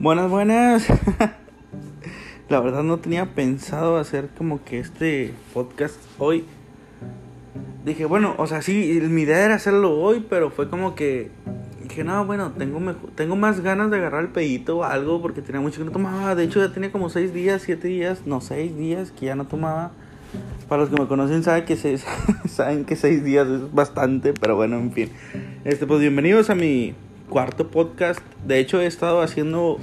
Buenas, buenas. La verdad no tenía pensado hacer como que este podcast hoy. Dije, bueno, o sea, sí, mi idea era hacerlo hoy, pero fue como que dije, no, bueno, tengo, tengo más ganas de agarrar el pedito o algo porque tenía mucho que no tomaba. De hecho, ya tenía como seis días, siete días, no, seis días que ya no tomaba. Para los que me conocen saben que, seis, saben que seis días es bastante, pero bueno, en fin. Este, pues bienvenidos a mi cuarto podcast. De hecho, he estado haciendo,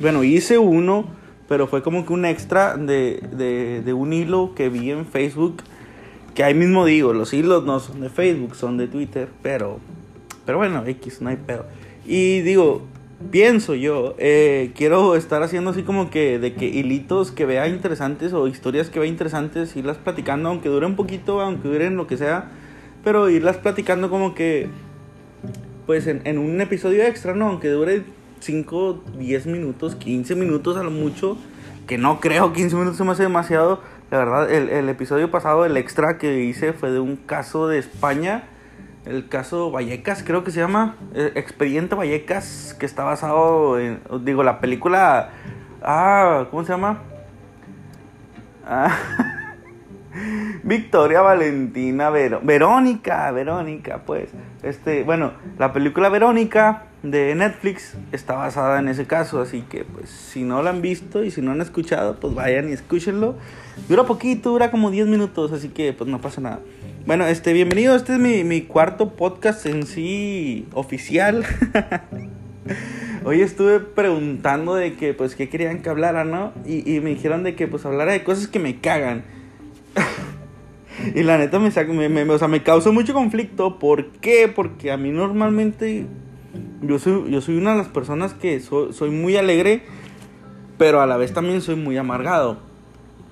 bueno, hice uno, pero fue como que un extra de, de, un hilo que vi en Facebook. Que ahí mismo digo, los hilos no son de Facebook, son de Twitter, pero, pero bueno, X, no hay pedo. Y digo, pienso yo, eh, quiero estar haciendo así como que de que hilitos que vea interesantes o historias que vea interesantes, irlas platicando, aunque dure un poquito, aunque duren lo que sea, pero irlas platicando como que pues en, un episodio extra, ¿no? Aunque dure 5, 10 minutos, 15 minutos a lo mucho, que no creo, 15 minutos se me hace demasiado. La verdad, el, el episodio pasado, el extra que hice fue de un caso de España, el caso Vallecas, creo que se llama, eh, Expediente Vallecas, que está basado en, digo, la película, ah, ¿cómo se llama? Ah. Victoria Valentina Verónica, Verónica, pues. Este, bueno, la película Verónica de Netflix está basada en ese caso, así que pues si no la han visto y si no han escuchado, pues vayan y escúchenlo. Dura poquito, dura como 10 minutos, así que pues no pasa nada. Bueno, este, bienvenido, este es mi, mi cuarto podcast en sí oficial. Hoy estuve preguntando de que pues qué querían que hablara, ¿no? Y, y me dijeron de que pues hablara de cosas que me cagan. Y la neta me, me, o sea, me causó mucho conflicto. ¿Por qué? Porque a mí normalmente yo soy, yo soy una de las personas que soy muy alegre, pero a la vez también soy muy amargado.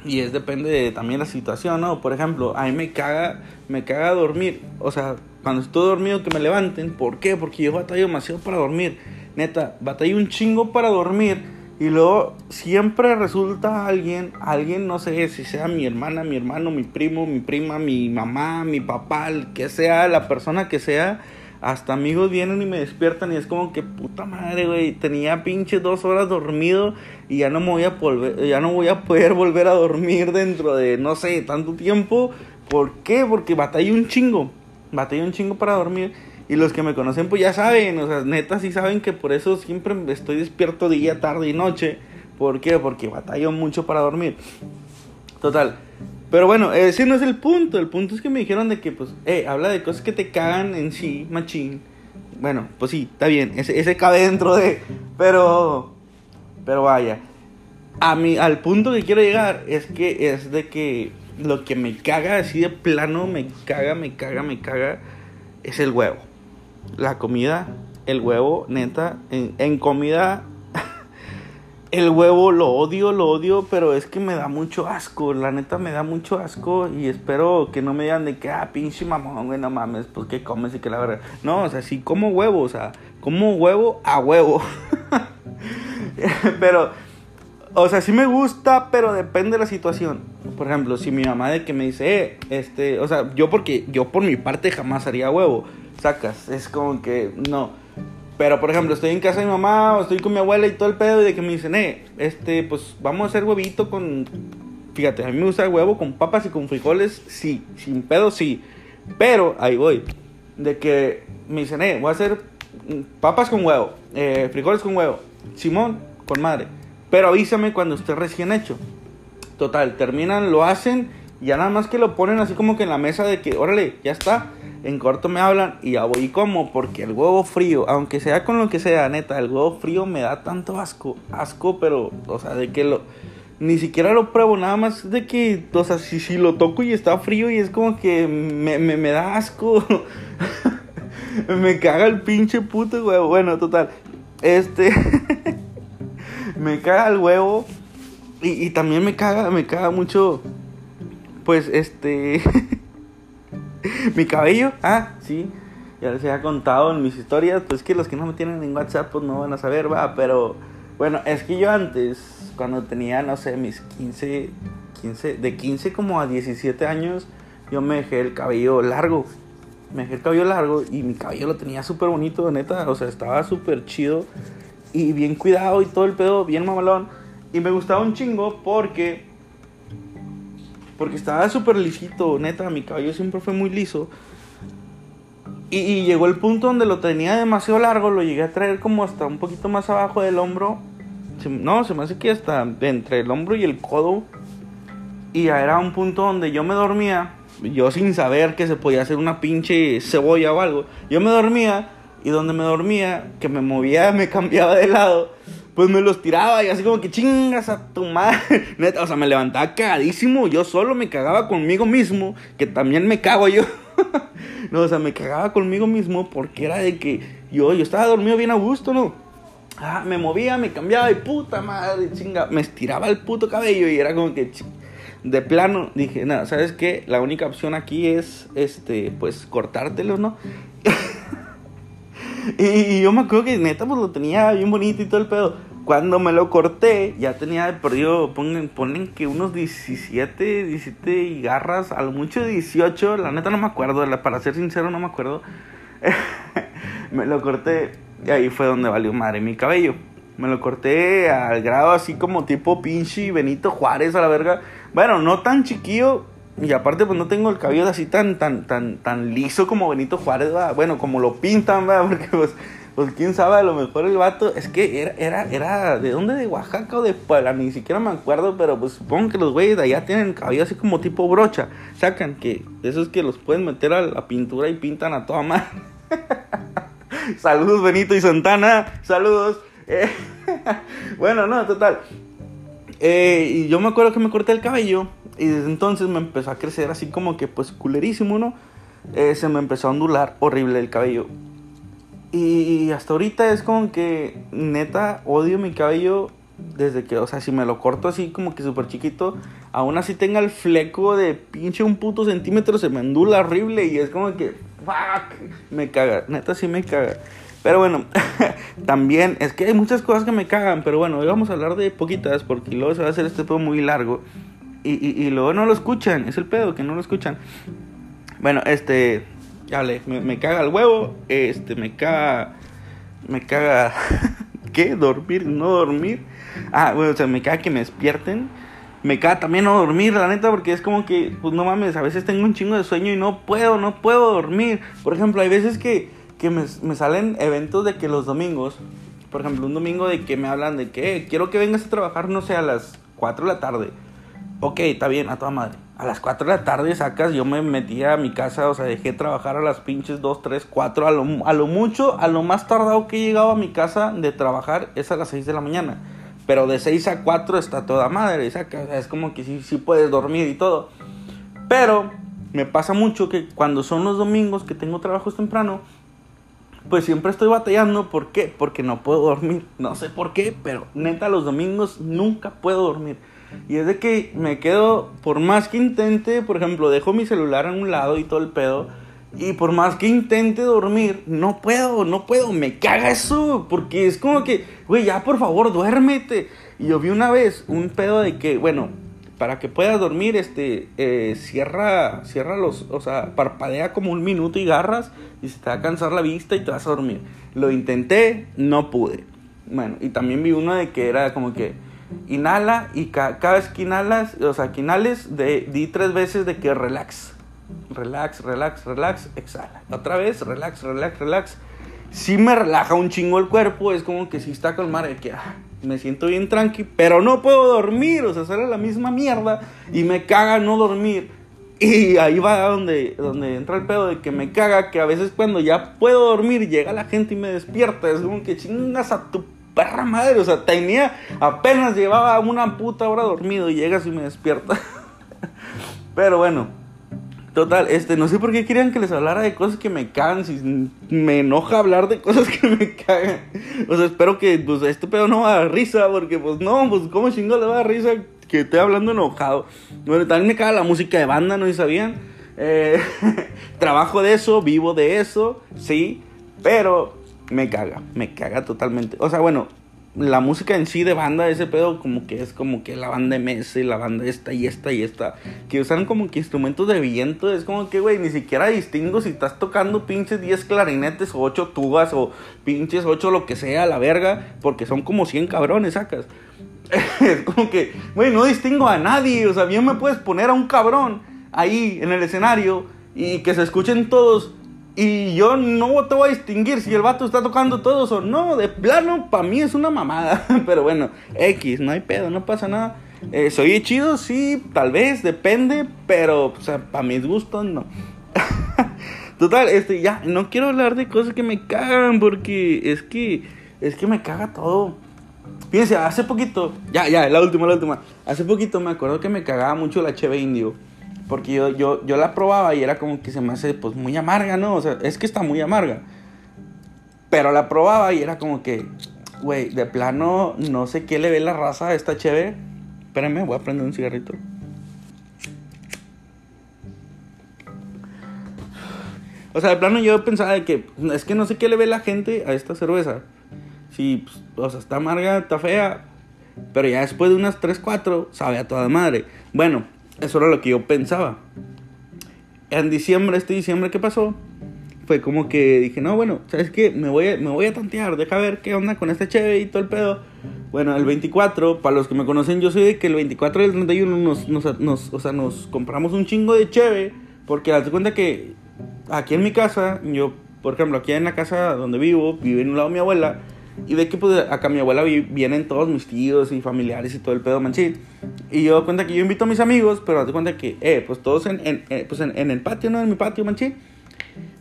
Y es depende de también la situación, ¿no? Por ejemplo, a mí me caga, me caga dormir. O sea, cuando estoy dormido que me levanten. ¿Por qué? Porque yo batallo demasiado para dormir. Neta, batallo un chingo para dormir y luego siempre resulta alguien, alguien, no sé si sea mi hermana, mi hermano, mi primo, mi prima, mi mamá, mi papá, el que sea, la persona que sea, hasta amigos vienen y me despiertan y es como que puta madre, güey, tenía pinche dos horas dormido y ya no me voy a volver, ya no voy a poder volver a dormir dentro de, no sé, tanto tiempo. ¿Por qué? Porque batallé un chingo, batallé un chingo para dormir. Y los que me conocen, pues ya saben, o sea, neta sí saben que por eso siempre estoy despierto día, tarde y noche. ¿Por qué? Porque batallo mucho para dormir. Total. Pero bueno, ese no es el punto. El punto es que me dijeron de que, pues, eh, habla de cosas que te cagan en sí, machín. Bueno, pues sí, está bien. Ese, ese cabe dentro de. Pero. Pero vaya. A mí, al punto que quiero llegar es que es de que lo que me caga así de plano, me caga, me caga, me caga, es el huevo la comida, el huevo, neta, en, comida, el huevo lo odio, lo odio, pero es que me da mucho asco, la neta me da mucho asco y espero que no me digan de que, ah, pinche mamón, güey, no mames, pues que comes y que la verdad. No, o sea, sí como huevo, o sea, como huevo a huevo. pero, o sea, sí me gusta, pero depende de la situación. Por ejemplo, si mi mamá de que me dice, eh, este, o sea, yo porque, yo por mi parte jamás haría huevo sacas. Es como que no. Pero por ejemplo, estoy en casa de mi mamá o estoy con mi abuela y todo el pedo y de que me dicen, eh, este, pues vamos a hacer huevito con. Fíjate, a mí me gusta el huevo con papas y con frijoles, sí. Sin pedo, sí. Pero ahí voy. De que me dicen, eh, voy a hacer papas con huevo, eh, frijoles con huevo. Simón, con madre. Pero avísame cuando esté recién hecho. Total, terminan, lo hacen ya nada más que lo ponen así como que en la mesa de que, órale, ya está en corto me hablan y ya voy y como, porque el huevo frío, aunque sea con lo que sea, neta, el huevo frío me da tanto asco, asco, pero, o sea, de que lo, ni siquiera lo pruebo, nada más de que, o sea, si, si lo toco y está frío y es como que me, me, da asco, me caga el pinche puto huevo, bueno, total, este, me caga el huevo y, y también me caga, me caga mucho, pues, este... mi cabello, ah, sí, ya les había contado en mis historias, pues que los que no me tienen en WhatsApp pues no van a saber, va, pero bueno, es que yo antes, cuando tenía, no sé, mis 15, 15, de 15 como a 17 años, yo me dejé el cabello largo, me dejé el cabello largo y mi cabello lo tenía súper bonito, neta, o sea, estaba súper chido. Y bien cuidado y todo el pedo, bien mamalón. Y me gustaba un chingo porque. Porque estaba súper lisito, neta, mi cabello siempre fue muy liso. Y, y, llegó el punto donde lo tenía demasiado largo, lo llegué a traer como hasta un poquito más abajo del hombro. no, se me hace que hasta entre el hombro y el codo. Y era un punto donde yo me dormía, yo sin saber que se podía hacer una pinche cebolla o algo. Yo me dormía y donde me dormía, que me movía, me cambiaba de lado, pues me los tiraba y así como que chingas a tu madre. O sea, me levantaba cagadísimo, yo solo me cagaba conmigo mismo, que también me cago yo. no, o sea, me cagaba conmigo mismo porque era de que yo, yo estaba dormido bien a gusto, ¿no? Ah, me movía, me cambiaba y puta madre, chinga, me estiraba el puto cabello y era como que de plano dije, nada, ¿sabes qué? La única opción aquí es este pues cortártelo, ¿no? Y, yo me acuerdo que neta pues lo tenía bien bonito y todo el pedo. Cuando me lo corté, ya tenía perdido, ponen, ponen que unos 17, 17 garras, a mucho 18, la neta no me acuerdo, para ser sincero no me acuerdo. me lo corté y ahí fue donde valió madre mi cabello. Me lo corté al grado así como tipo pinche Benito Juárez a la verga. Bueno, no tan chiquillo. Y aparte, pues no tengo el cabello así tan, tan, tan, tan liso como Benito Juárez, Bueno, como lo pintan, ¿verdad? Porque pues, pues quién sabe, a lo mejor el vato, es que era, era, era, ¿de dónde? ¿De Oaxaca o de Puebla? Ni siquiera me acuerdo, pero pues supongo que los güeyes de allá tienen cabello así como tipo brocha. Sacan que, esos que los pueden meter a la pintura y pintan a toda madre. saludos Benito y Santana, saludos. Eh, bueno, no, total. Eh, y yo me acuerdo que me corté el cabello y desde entonces me empezó a crecer así como que pues culerísimo, ¿no? Eh, se me empezó a ondular horrible el cabello. Y hasta ahorita es como que neta odio mi cabello desde que, o sea, si me lo corto así como que súper chiquito, aún así tenga el fleco de pinche un puto centímetro, se me ondula horrible y es como que, fuck, me caga, neta sí me caga. Pero bueno, también es que hay muchas cosas que me cagan, pero bueno, hoy vamos a hablar de poquitas porque luego se va a hacer este pedo muy largo y, y, y luego no lo escuchan, es el pedo que no lo escuchan. Bueno, este, ya le, me, me caga el huevo, este, me caga, me caga, ¿qué? Dormir, no dormir. Ah, bueno, o sea, me caga que me despierten. Me caga también no dormir, la neta, porque es como que, pues no mames, a veces tengo un chingo de sueño y no puedo, no puedo dormir. Por ejemplo, hay veces que que me, me, salen eventos de que los domingos, por ejemplo, un domingo de que me hablan de que eh, quiero que vengas a trabajar, no sé, a las 4 de la tarde. Ok, está bien, a toda madre. A las 4 de la tarde sacas, yo me metí a mi casa, o sea, dejé trabajar a las pinches 2, 3, 4, a lo, a lo mucho, a lo más tardado que he llegado a mi casa de trabajar es a las 6 de la mañana. Pero de 6 a 4 está toda madre, saca, o sea, es como que sí, sí puedes dormir y todo. Pero me pasa mucho que cuando son los domingos que tengo trabajos temprano, pues siempre estoy batallando. ¿Por qué? Porque no puedo dormir. No sé por qué, pero neta los domingos nunca puedo dormir. Y es de que me quedo, por más que intente, por ejemplo, dejo mi celular a un lado y todo el pedo. Y por más que intente dormir, no puedo, no puedo, me caga eso. Porque es como que, güey, ya por favor, duérmete. Y yo vi una vez un pedo de que, bueno, para que puedas dormir, este, eh, cierra, cierra los, o sea, parpadea como un minuto y garras y se te va a cansar la vista y te vas a dormir. Lo intenté, no pude. Bueno, y también vi uno de que era como que inhala y cada vez que inhalas, o sea, que de, di tres veces de que relax. Relax, relax, relax, exhala. Otra vez, relax, relax, relax. Si me relaja un chingo el cuerpo, es como que si está con de que ah, me siento bien tranqui, pero no puedo dormir, o sea, sale la misma mierda y me caga no dormir. Y ahí va donde, donde entra el pedo de que me caga que a veces cuando ya puedo dormir llega la gente y me despierta. Es como que chingas a tu perra madre. O sea, tenía, apenas llevaba una puta hora dormido y llegas y me despierta. Pero bueno, total, este, no sé por qué querían que les hablara de cosas que me cagan. Si me enoja hablar de cosas que me cagan. O sea, espero que pues este pedo no va a dar risa, porque pues no, pues cómo chingo le va a dar risa que estoy hablando enojado. Bueno, también me caga la música de banda, ¿no sabían? Eh, trabajo de eso, vivo de eso, sí, pero me caga, me caga totalmente. O sea, bueno, la música en sí de banda, ese pedo, como que es como que la banda MS y la banda esta y esta y esta, que usan como que instrumentos de viento, es como que, güey, ni siquiera distingo si estás tocando pinches 10 clarinetes o 8 tubas o pinches 8 lo que sea, la verga, porque son como 100 cabrones, sacas. es como que, güey, no distingo a nadie, o sea, bien me puedes poner a un cabrón ahí en el escenario y que se escuchen todos y yo no te voy a distinguir si el vato está tocando todos o no. De plano, para mí es una mamada. Pero bueno, X, no hay pedo, no pasa nada. Eh, ¿Soy chido? Sí, tal vez, depende. Pero, o sea, para mis gustos, no. Total, este, ya, no quiero hablar de cosas que me cagan porque es que, es que me caga todo. Fíjense, hace poquito, ya, ya, la última, la última. Hace poquito me acuerdo que me cagaba mucho la cheve indio. Porque yo, yo, yo la probaba y era como que se me hace pues muy amarga, ¿no? O sea, es que está muy amarga. Pero la probaba y era como que, güey, de plano no sé qué le ve la raza a esta cheve. Espérenme, voy a prender un cigarrito. O sea, de plano yo pensaba de que es que no sé qué le ve la gente a esta cerveza. Sí, pues, o sea, está amarga, está fea. Pero ya después de unas 3, 4, sabe a toda madre. Bueno, eso era lo que yo pensaba. En diciembre, este diciembre, ¿qué pasó? Fue como que dije, no, bueno, ¿sabes qué? Me voy a, me voy a tantear, deja ver qué onda con este cheve y todo el pedo. Bueno, el 24, para los que me conocen, yo soy de que el 24 y el 31 nos, nos, nos, o sea, nos compramos un chingo de cheve. Porque date cuenta que aquí en mi casa, yo, por ejemplo, aquí en la casa donde vivo, vive en un lado mi abuela. Y de que pues acá mi abuela vienen todos mis tíos y familiares y todo el pedo manchín. Y yo cuenta que yo invito a mis amigos, pero date cuenta que, eh, pues todos en, en, eh, pues en, en, el patio, ¿no? En mi patio manchín.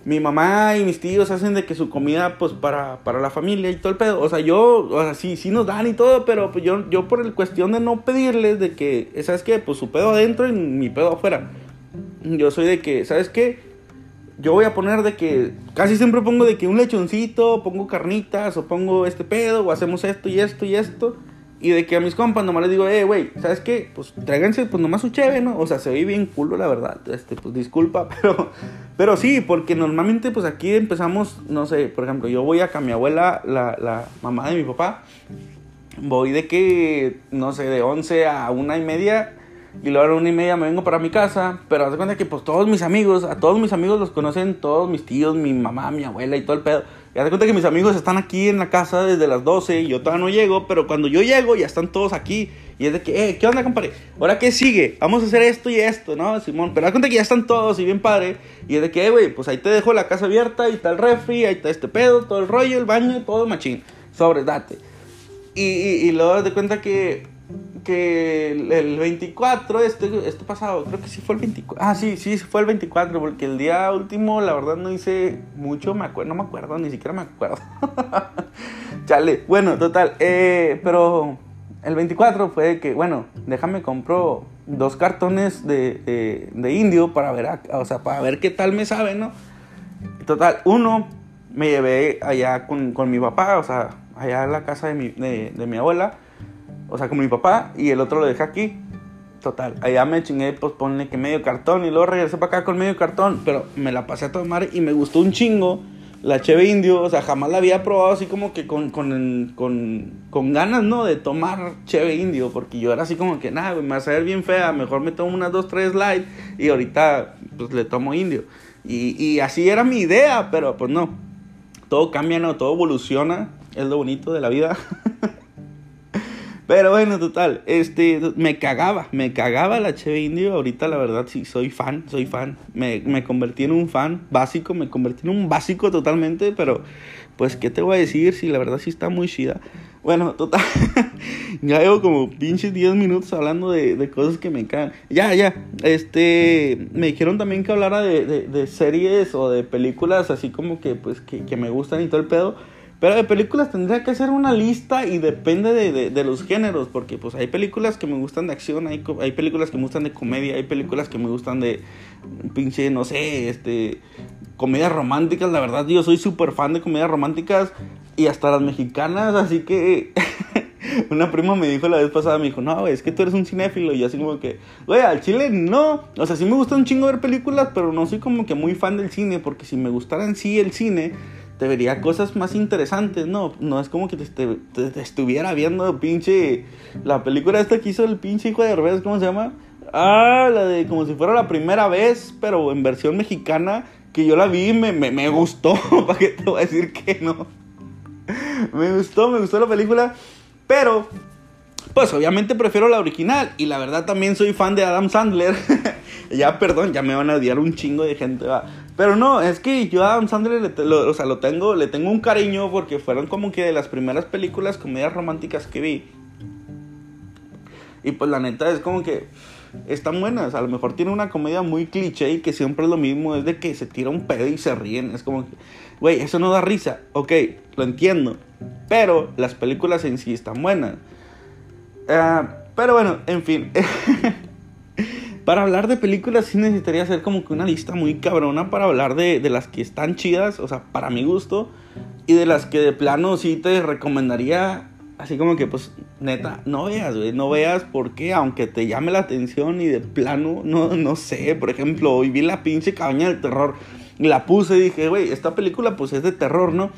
Mi mamá y mis tíos hacen de que su comida, pues para, para la familia y todo el pedo. O sea, yo, o sea, sí, sí nos dan y todo, pero pues yo, yo por el cuestión de no pedirles de que, ¿sabes qué? Pues su pedo adentro y mi pedo afuera. Yo soy de que, ¿sabes qué? Yo voy a poner de que casi siempre pongo de que un lechoncito, pongo carnitas o pongo este pedo o hacemos esto y esto y esto. Y de que a mis compas nomás les digo, eh, güey, ¿sabes qué? Pues tráiganse pues nomás su cheve, ¿no? O sea, se ve bien culo, la verdad. Este, pues disculpa, pero, pero sí, porque normalmente pues aquí empezamos, no sé, por ejemplo, yo voy acá a mi abuela, la, la mamá de mi papá. Voy de que, no sé, de 11 a una y media y luego a la una y media me vengo para mi casa. Pero haz de cuenta que pues todos mis amigos, a todos mis amigos los conocen todos mis tíos, mi mamá, mi abuela y todo el pedo. Y haz de cuenta que mis amigos están aquí en la casa desde las 12 y yo todavía no llego. Pero cuando yo llego ya están todos aquí. Y es de que, eh, ¿qué onda, compadre? ¿Ahora qué sigue? Vamos a hacer esto y esto, ¿no, Simón? Pero haz cuenta que ya están todos y bien padre. Y es de que, eh, güey, pues ahí te dejo la casa abierta, y está el refri, ahí está este pedo, todo el rollo, el baño, todo machín. Sobre, date. Y, y, y luego de cuenta que que el, 24, este, este pasado, creo que sí fue el 24. Ah, sí, sí, fue el 24, porque el día último, la verdad, no hice mucho, me acuerdo, no me acuerdo, ni siquiera me acuerdo. Chale, bueno, total, eh, pero el 24 fue que, bueno, déjame compro dos cartones de, de, indio para ver, o sea, para ver qué tal me sabe, ¿no? Total, uno me llevé allá con, con mi papá, o sea, allá a la casa de mi, de mi abuela o sea, como mi papá, y el otro lo dejé aquí. Total, allá me chingué, pues ponle que medio cartón, y luego regresé para acá con medio cartón, pero me la pasé a tomar y me gustó un chingo la cheve indio, o sea, jamás la había probado así como que con, con, con, con ganas, ¿no? De tomar cheve indio, porque yo era así como que, nada, me va a saber bien fea, mejor me tomo unas dos, tres light y ahorita pues le tomo indio. Y, y así era mi idea, pero pues no, todo cambia, ¿no? Todo evoluciona, es lo bonito de la vida. Pero bueno, total, este, me cagaba, me cagaba la Cheve Indio. Ahorita la verdad sí, soy fan, soy fan. Me, me convertí en un fan básico, me convertí en un básico totalmente, pero pues, ¿qué te voy a decir? Si la verdad sí está muy chida. Bueno, total, ya llevo como pinches 10 minutos hablando de, de, cosas que me cagan. Ya, ya, este, me dijeron también que hablara de, de, de series o de películas así como que, pues, que, que me gustan y todo el pedo. Pero de películas tendría que hacer una lista y depende de, de, los géneros, porque pues hay películas que me gustan de acción, hay, hay películas que me gustan de comedia, hay películas que me gustan de pinche, no sé, este, comedias románticas, la verdad yo soy súper fan de comedias románticas y hasta las mexicanas, así que una prima me dijo la vez pasada, me dijo, no, es que tú eres un cinéfilo. Y así como que, güey, al chile no. O sea, sí me gusta un chingo ver películas, pero no soy como que muy fan del cine, porque si me gustara en sí el cine, te vería cosas más interesantes, ¿no? No es como que te, estuviera viendo pinche... La película esta que hizo el pinche hijo de revés, ¿cómo se llama? Ah, la de como si fuera la primera vez, pero en versión mexicana, que yo la vi y me, me, me gustó, ¿para qué te voy a decir que no? me gustó, me gustó la película, pero pues obviamente prefiero la original. Y la verdad también soy fan de Adam Sandler. ya, perdón, ya me van a odiar un chingo de gente. Pero no, es que yo a Adam Sandler, le, o sea, lo tengo, le tengo un cariño porque fueron como que de las primeras películas comedias románticas que vi. Y pues la neta es como que están buenas. A lo mejor tiene una comedia muy cliché y que siempre es lo mismo, es de que se tira un pedo y se ríen. Es como que, güey, eso no da risa. Ok, lo entiendo. Pero las películas en sí están buenas. Ah, pero bueno, en fin. para hablar de películas sí necesitaría hacer como que una lista muy cabrona para hablar de, de, las que están chidas, o sea, para mi gusto, y de las que de plano sí te recomendaría, así como que pues neta, no veas, güey, no veas porque aunque te llame la atención y de plano, no, no sé, por ejemplo, hoy vi la pinche cabaña del terror, la puse y dije, güey, esta película pues es de terror, ¿no?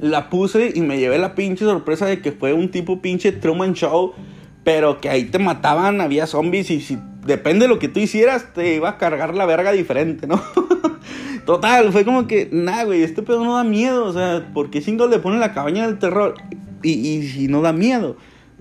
la puse y me llevé la pinche sorpresa de que fue un tipo pinche Truman Show, pero que ahí te mataban, había zombies y si depende de lo que tú hicieras, te iba a cargar la verga diferente, ¿no? Total, fue como que, nah, güey, este pedo no da miedo, o sea, ¿por qué le pone la cabaña del terror? Y, y si no da miedo.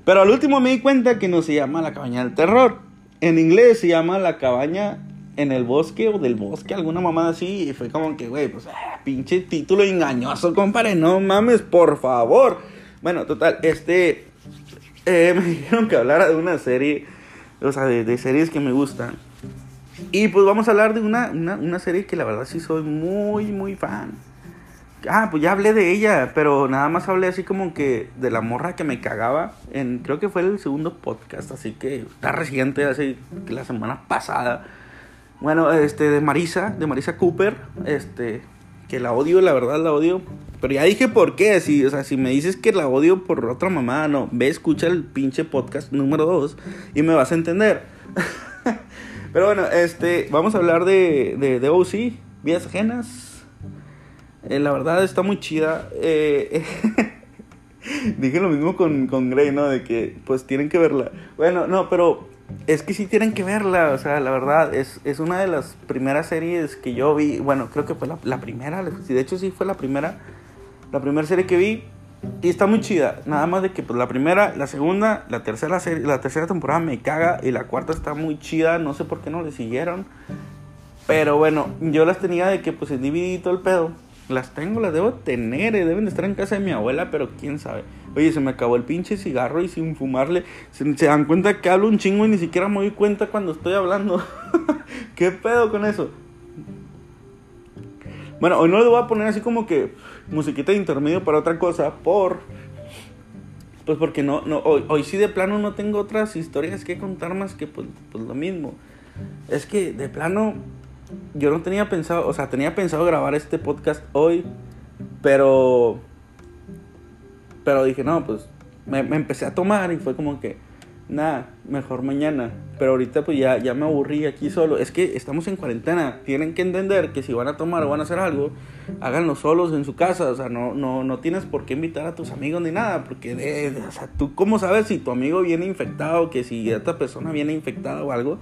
Pero al último me di cuenta que no se llama la cabaña del terror. En inglés se llama la cabaña en el bosque o del bosque, alguna mamada así. Y fue como que, güey, pues, ah, pinche título engañoso, compadre, no mames, por favor. Bueno, total, este. Eh, me dijeron que hablara de una serie, o sea, de, series que me gustan. Y pues vamos a hablar de una, una, una, serie que la verdad sí soy muy, muy fan. Ah, pues ya hablé de ella, pero nada más hablé así como que de la morra que me cagaba. En, creo que fue el segundo podcast, así que está reciente, hace la semana pasada. Bueno, este, de Marisa, de Marisa Cooper, este, que la odio, la verdad la odio. Pero ya dije por qué, si, o sea, si me dices que la odio por otra mamá, no, ve, escucha el pinche podcast número 2 y me vas a entender. Pero bueno, este, vamos a hablar de, de, de OC, Vidas Ajenas. Eh, la verdad está muy chida. Eh, dije lo mismo con, con Grey, ¿no? De que pues tienen que verla. Bueno, no, pero es que sí tienen que verla, o sea, la verdad, es, es una de las primeras series que yo vi, bueno, creo que fue la, la primera, de hecho sí fue la primera, la primera serie que vi, y está muy chida, nada más de que pues la primera, la segunda, la tercera serie, la tercera temporada me caga, y la cuarta está muy chida, no sé por qué no le siguieron, pero bueno, yo las tenía de que pues en DVD el pedo, las tengo, las debo tener, eh, deben de estar en casa de mi abuela, pero quién sabe. Oye, se me acabó el pinche cigarro y sin fumarle. Se, dan cuenta que hablo un chingo y ni siquiera me doy cuenta cuando estoy hablando. ¿Qué pedo con eso? Bueno, hoy no le voy a poner así como que musiquita de intermedio para otra cosa, por. Pues porque no, no hoy, hoy sí de plano no tengo otras historias que contar más que pues, pues lo mismo. Es que de plano yo no tenía pensado, o sea, tenía pensado grabar este podcast hoy, pero, pero dije, no, pues me, empecé a tomar y fue como que, nada, mejor mañana. Pero ahorita pues ya, ya me aburrí aquí solo. Es que estamos en cuarentena, tienen que entender que si van a tomar o van a hacer algo, háganlo solos en su casa, o sea, no, no, no tienes por qué invitar a tus amigos ni nada, porque, o sea, tú cómo sabes si tu amigo viene infectado, que si esta persona viene infectada o algo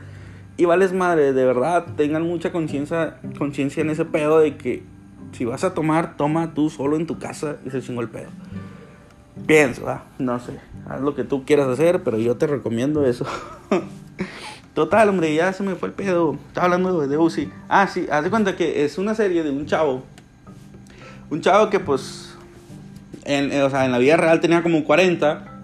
y vales madre, de verdad, tengan mucha conciencia en ese pedo de que si vas a tomar, toma tú solo en tu casa y se chingó el pedo. Pienso, no sé, haz lo que tú quieras hacer, pero yo te recomiendo eso. Total, hombre, ya se me fue el pedo. Estaba hablando de, Uzi. Ah, sí, haz de cuenta que es una serie de un chavo. Un chavo que pues, en, o sea, en la vida real tenía como 40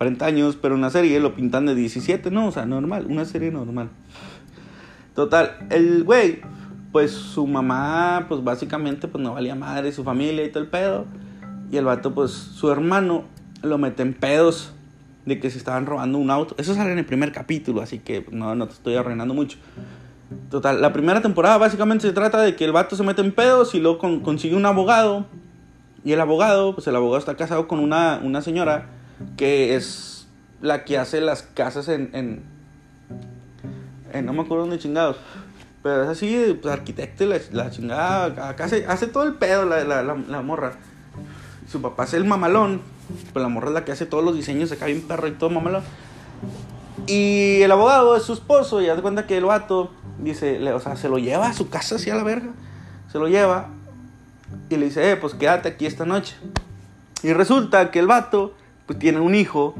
40 años, pero una serie lo pintan de 17, no, o sea, normal, una serie normal. Total, el güey, pues su mamá, pues básicamente, pues no valía madre, su familia y todo el pedo. Y el vato, pues su hermano lo mete en pedos de que se estaban robando un auto. Eso sale en el primer capítulo, así que no, no te estoy arruinando mucho. Total, la primera temporada básicamente se trata de que el vato se mete en pedos y luego consigue un abogado. Y el abogado, pues el abogado está casado con una, una señora que es la que hace las casas en, en, no me acuerdo dónde chingados, Pero es así, pues arquitecto la, la chingada. Acá hace, hace todo el pedo la, la, la morra. Su papá es el mamalón. Pues la morra es la que hace todos los diseños acá bien perro y todo mamalón. Y el abogado es su esposo y haz de cuenta que el vato dice, le- o sea, se lo lleva a su casa así a la verga. Se lo lleva y le dice, eh, pues quédate aquí esta noche. Y resulta que el vato, pues tiene un hijo,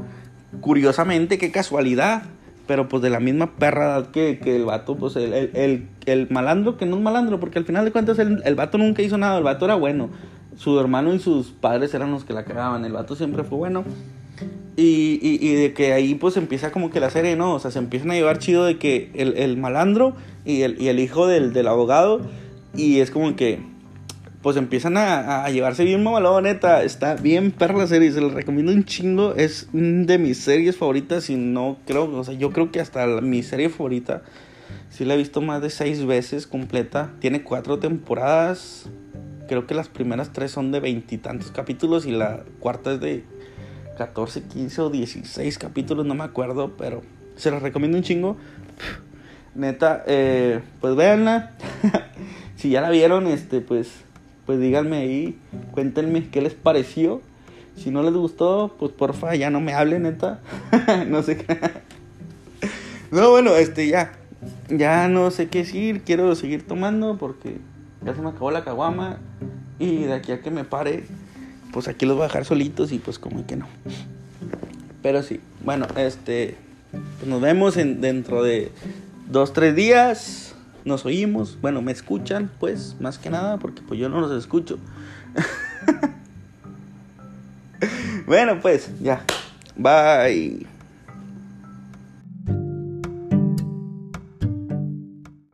curiosamente, qué casualidad, pero pues de la misma perra que, que el vato, pues el, el, el- el malandro, que no es malandro, porque al final de cuentas el vato nunca hizo nada, el vato era bueno. Su hermano y sus padres eran los que la cagaban, el vato siempre fue bueno. Y, y, de que ahí pues empieza como que la serie, ¿no? O sea, se empiezan a llevar chido de que el, el malandro y el, y el hijo del, del abogado, y es como que pues empiezan a, a llevarse bien mamalón, neta. Está bien perra la serie, se la recomiendo un chingo. Es de mis series favoritas y no creo, o sea, yo creo que hasta la- mi serie favorita. Sí la he visto más de seis veces completa. Tiene cuatro temporadas. Creo que las primeras tres son de veintitantos capítulos y la cuarta es de 14, 15 o 16 capítulos, no me acuerdo, pero se las recomiendo un chingo. Neta, eh, pues véanla. si ya la vieron, este, pues, pues díganme ahí, cuéntenme qué les pareció. Si no les gustó, pues porfa, ya no me hablen, neta. no sé qué. no, bueno, este, ya. Ya no sé qué decir, quiero seguir tomando porque ya se me acabó la caguama. Y de aquí a que me pare, pues aquí los voy a dejar solitos y pues como que no. Pero sí, bueno, este, pues nos vemos en, dentro de dos, tres días. Nos oímos, bueno, me escuchan, pues, más que nada, porque pues yo no los escucho. bueno, pues, ya. Bye.